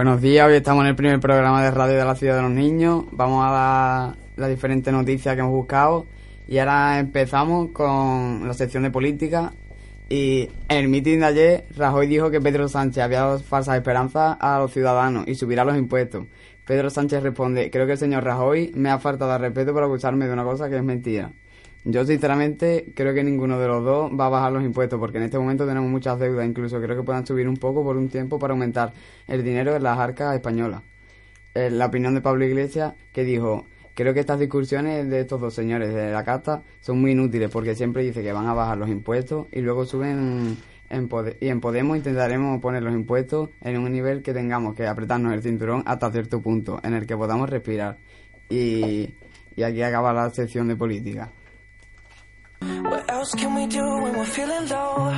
Buenos días, hoy estamos en el primer programa de radio de la ciudad de los niños. Vamos a dar las diferentes noticias que hemos buscado. Y ahora empezamos con la sección de política. Y en el mitin de ayer, Rajoy dijo que Pedro Sánchez había dado falsas esperanzas a los ciudadanos y subirá los impuestos. Pedro Sánchez responde, creo que el señor Rajoy me ha faltado al respeto por acusarme de una cosa que es mentira. Yo sinceramente creo que ninguno de los dos va a bajar los impuestos porque en este momento tenemos muchas deudas, incluso creo que puedan subir un poco por un tiempo para aumentar el dinero de las arcas españolas. Eh, la opinión de Pablo Iglesias que dijo, creo que estas discusiones de estos dos señores de la casta son muy inútiles porque siempre dice que van a bajar los impuestos y luego suben en y en Podemos intentaremos poner los impuestos en un nivel que tengamos que apretarnos el cinturón hasta cierto punto en el que podamos respirar. Y, y aquí acaba la sección de política. What else can we do when we're feeling low?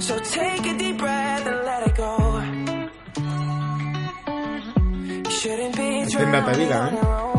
So take a deep breath and let it go. You shouldn't be drowning on ¿eh? your own.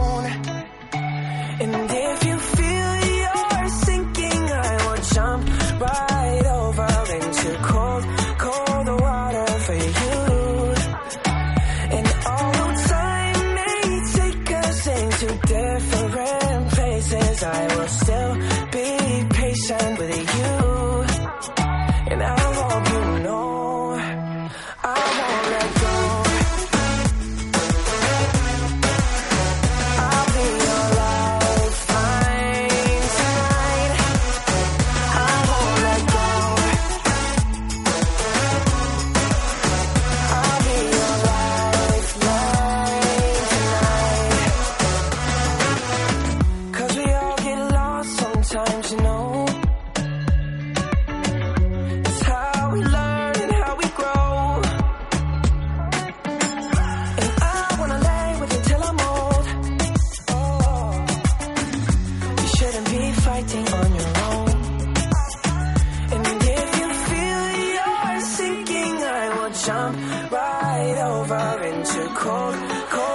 Jump right over into cold, cold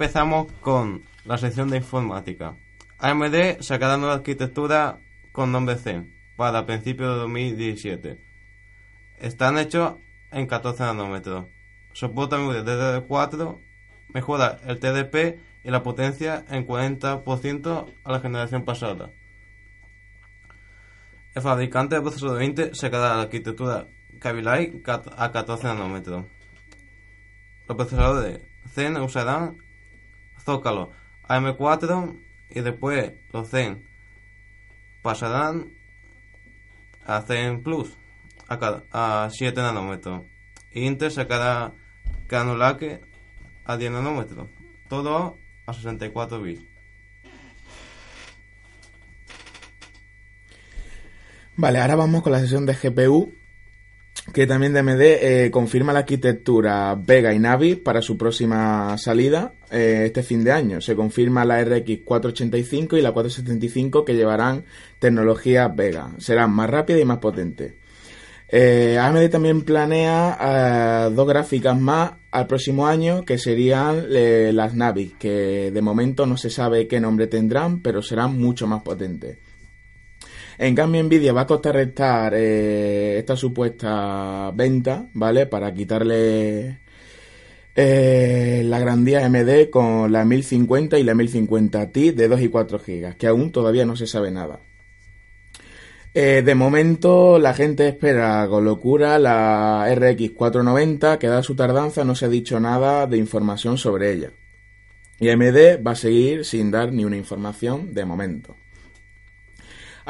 empezamos con la sección de informática. AMD sacará nueva arquitectura con nombre Zen para principios de 2017. Están hechos en 14 nanómetros. Soporta memoria DDR4, mejora el TDP y la potencia en 40% a la generación pasada. El fabricante del procesador 20 se queda la arquitectura Kaby a 14 nanómetros. Los procesadores Zen usarán Zócalo AM4 y después los Zen pasarán a Zen Plus a, ca- a 7 nanómetros. Y Intel sacará Granulake a 10 nanómetros. Todo a 64 bits. Vale, ahora vamos con la sesión de GPU, que también DMD eh, confirma la arquitectura Vega y Navi para su próxima salida eh, este fin de año. Se confirma la RX 485 y la 475 que llevarán tecnología Vega. Serán más rápidas y más potentes. Eh, AMD también planea eh, dos gráficas más al próximo año que serían eh, las Navi, que de momento no se sabe qué nombre tendrán, pero serán mucho más potentes. En cambio, Nvidia va a contrarrestar eh, esta supuesta venta, ¿vale? Para quitarle eh, la grandía AMD con la 1050 y la 1050 Ti de 2 y 4 GB, que aún todavía no se sabe nada. Eh, de momento, la gente espera con locura la RX 490, que dada su tardanza no se ha dicho nada de información sobre ella. Y AMD va a seguir sin dar ni una información de momento.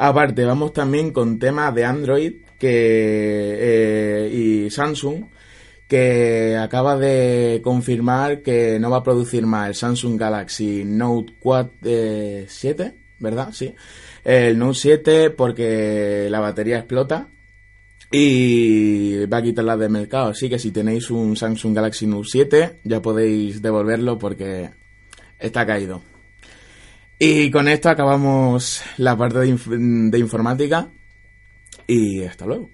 Aparte, vamos también con temas de Android que, eh, y Samsung, que acaba de confirmar que no va a producir más el Samsung Galaxy Note 4, eh, 7, ¿verdad? Sí. El Note 7 porque la batería explota y va a quitarla del mercado. Así que si tenéis un Samsung Galaxy Note 7 ya podéis devolverlo porque está caído. Y con esto acabamos la parte de, inf- de informática y hasta luego.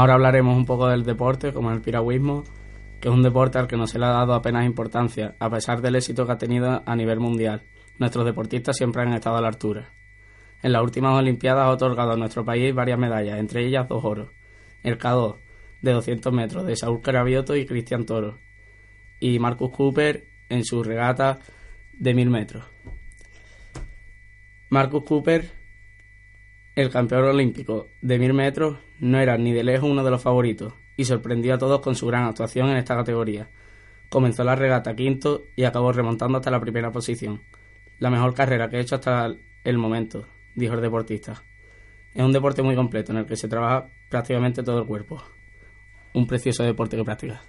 Ahora hablaremos un poco del deporte, como el piragüismo, que es un deporte al que no se le ha dado apenas importancia, a pesar del éxito que ha tenido a nivel mundial. Nuestros deportistas siempre han estado a la altura. En las últimas Olimpiadas ha otorgado a nuestro país varias medallas, entre ellas dos oros. El K2 de 200 metros de Saúl Carabioto y Cristian Toro. Y Marcus Cooper en su regata de 1000 metros. Marcus Cooper, el campeón olímpico de 1000 metros, no era ni de lejos uno de los favoritos y sorprendió a todos con su gran actuación en esta categoría. Comenzó la regata quinto y acabó remontando hasta la primera posición. La mejor carrera que he hecho hasta el momento, dijo el deportista. Es un deporte muy completo en el que se trabaja prácticamente todo el cuerpo. Un precioso deporte que practica.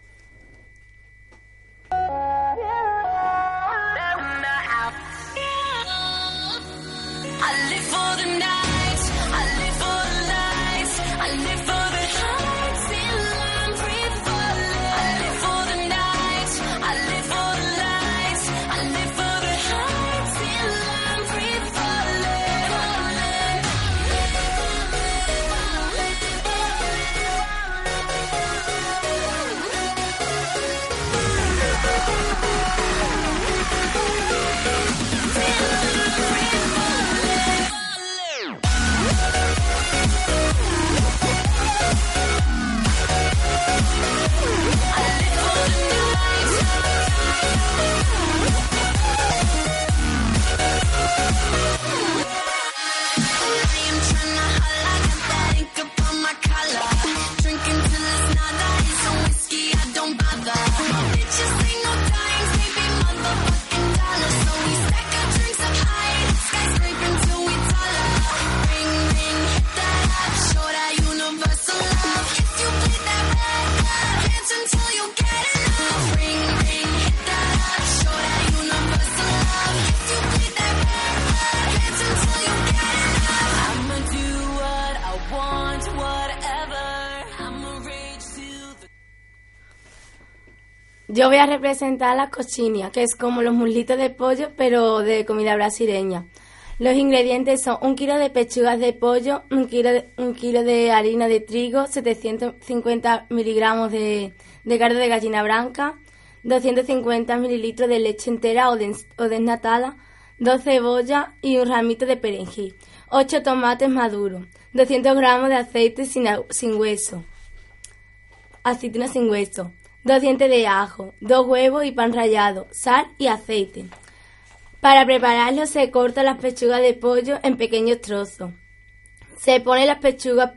Yo voy a representar las cochinias, que es como los muslitos de pollo, pero de comida brasileña. Los ingredientes son un kilo de pechugas de pollo, un kilo de, un kilo de harina de trigo, 750 miligramos de, de carne de gallina blanca, 250 mililitros de leche entera o, des- o desnatada, dos cebollas y un ramito de perejil, 8 tomates maduros, 200 gramos de aceite sin, sin hueso, aceituna sin hueso, dos dientes de ajo, dos huevos y pan rallado, sal y aceite. Para prepararlo se cortan las pechugas de pollo en pequeños trozos. Se pone las pechugas,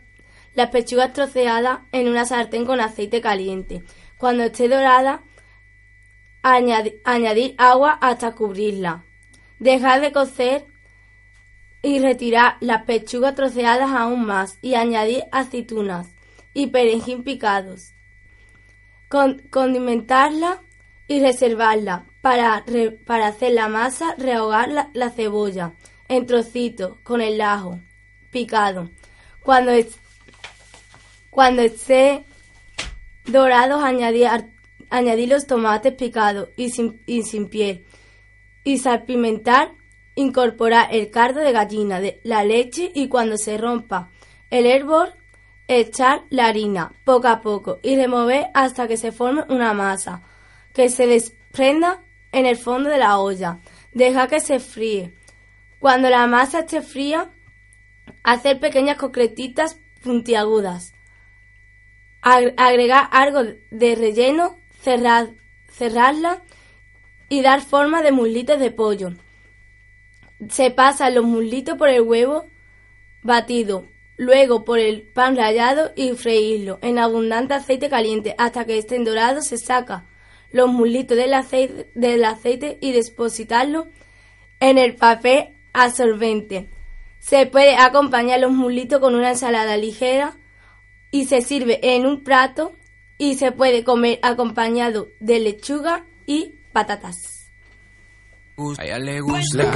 las pechugas troceadas en una sartén con aceite caliente. Cuando esté dorada, añadi- añadir agua hasta cubrirla. Dejar de cocer y retirar las pechugas troceadas aún más y añadir aceitunas y perejil picados. Con- condimentarla y reservarla. Para, para hacer la masa, rehogar la, la cebolla en trocitos con el ajo picado. Cuando, es- cuando esté dorados, añadir, añadir los tomates picados y sin, y sin piel. Y salpimentar, incorporar el cardo de gallina, de la leche y cuando se rompa el hervor, echar la harina poco a poco y remover hasta que se forme una masa que se desprenda en el fondo de la olla. Deja que se fríe. Cuando la masa esté fría, hacer pequeñas concretitas puntiagudas. Ag- agregar algo de relleno, cerrar, cerrarla y dar forma de muslitos de pollo. Se pasan los muslitos por el huevo batido, luego por el pan rallado y freírlo en abundante aceite caliente hasta que estén dorados. Se saca los muslitos del aceite, del aceite y depositarlo en el papel absorbente. Se puede acompañar los muslitos con una ensalada ligera y se sirve en un plato y se puede comer acompañado de lechuga y patatas. A ella le gusta.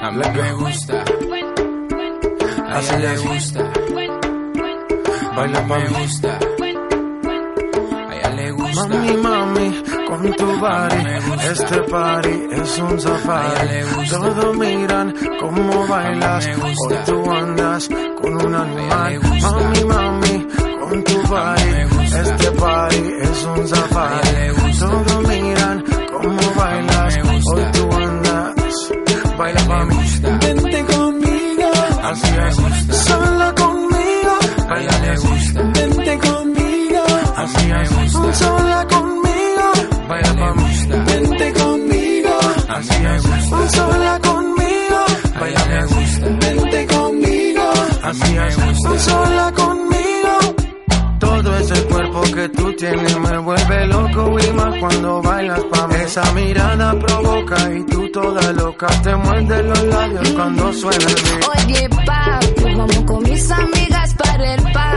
A mí me gusta. A ella le gusta. Baila me gusta. A ella le gusta. Mami, mami, con tu body, este party es un safari. Todos miran cómo bailas, hoy tú andas con un animal. Mami, mami, con tu body, este party es un safari. Todos miran cómo bailas, hoy tú andas. Baila mami, así es, sola conmigo. Baila le gusta, vente conmigo, así es, sola conmigo. Baila mami, vente conmigo, así es, sola conmigo. Baila le gusta, vente conmigo, así es, sola conmigo. Todo tiene me vuelve loco y cuando bailas pa' mí. Esa mirada provoca y tú toda loca te muerde los labios cuando suena el beat. Oye, papi, vamos con mis amigas para el party.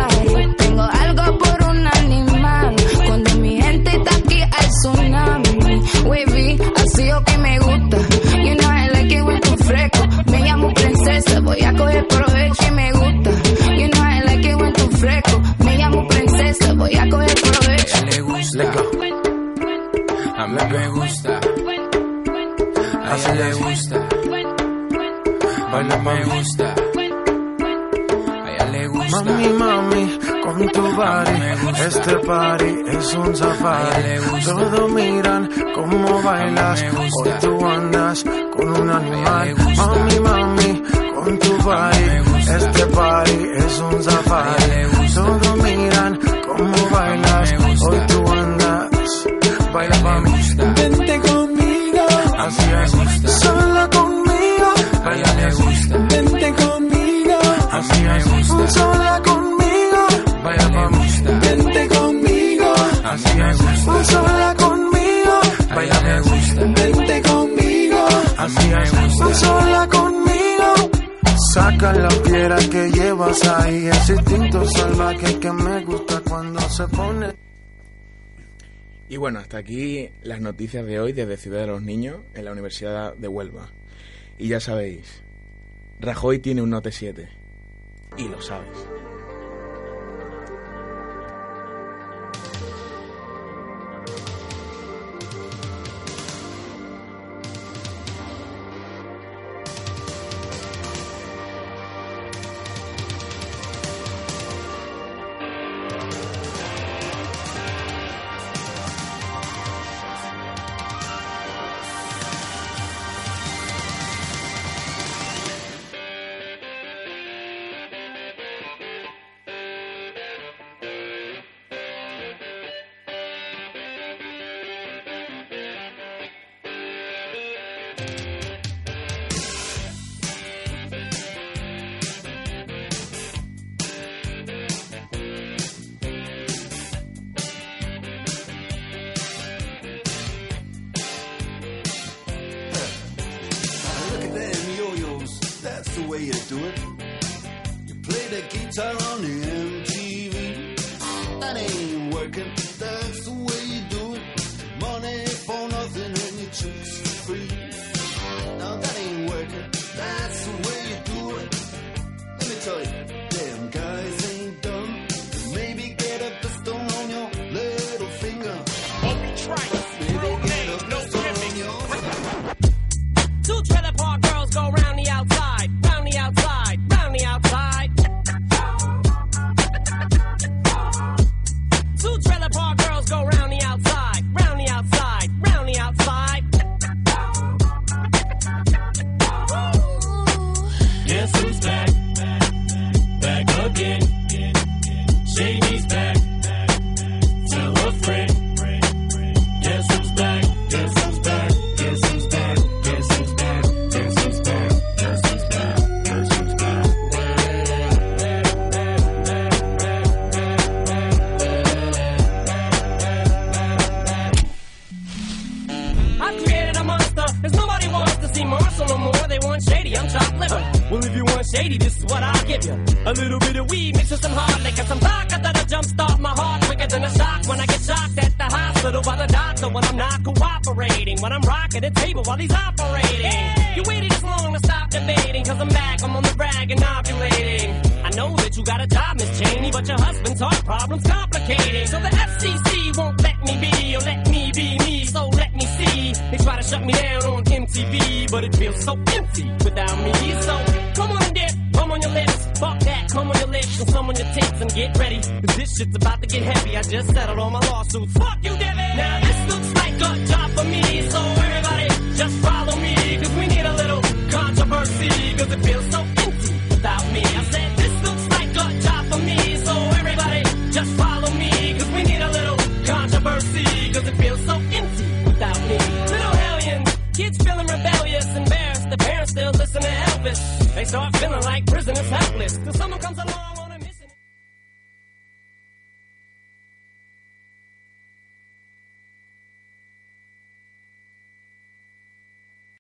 Mí me gusta. A ella le gusta. Baila pa' Me gusta. A ella le gusta. Mami, mami, con tu body, gusta. este party es un safari. Todos miran cómo bailas, hoy tú andas con un animal. Mami, mami, con tu body, este party es un safari. Todos miran cómo bailas, hoy tú andas, baila A pa' ella le mí. Gusta. Así es, sola conmigo, A ella le gusta. vente conmigo, así me gusta. sola conmigo, baila pa' mí. Vente conmigo, Así me gusta. sola conmigo, A ella le gusta. vente conmigo, así me gusta. sola conmigo. Saca la piedra que llevas ahí, ese instinto salvaje que me gusta cuando se pone. Y bueno, hasta aquí las noticias de hoy desde Ciudad de los Niños en la Universidad de Huelva. Y ya sabéis, Rajoy tiene un Note 7. Y lo sabes. Way you do it. You play the guitar on the MTV. Marshall no more. They want shady. I'm chopped liver. Well, if you want shady, this is what I'll give you. A little bit of weed mixed with some hard liquor, some vodka that'll jumpstart my heart quicker than a shock when I get shocked at hospital by the doctor when I'm not cooperating. When I'm rocking the table while he's operating. You waited this long to stop debating, cause I'm back. I'm on the rag and ovulating. I know that you got a job, Miss Cheney, but your husband's heart problem's complicating. So the FCC won't let me be, or let me be me, so let me see. They try to shut me down on MTV, but it feels so empty without me. So come on and dip, come on your lips, fuck that, come on your lips and some on your tits and get ready. Cause this shit's about to get heavy. I just settled all my lawsuits. Fuck you, Devin! Now this looks like a job for me, so everybody just follow me, cause we need a little controversy, cause it feels so empty without me. I said this looks like a job for me, so everybody just follow me, cause we need a little controversy, cause it feels so empty without me. Little hellions, kids feeling rebellious, embarrassed, the parents still listen to Elvis. They start feeling like prisoners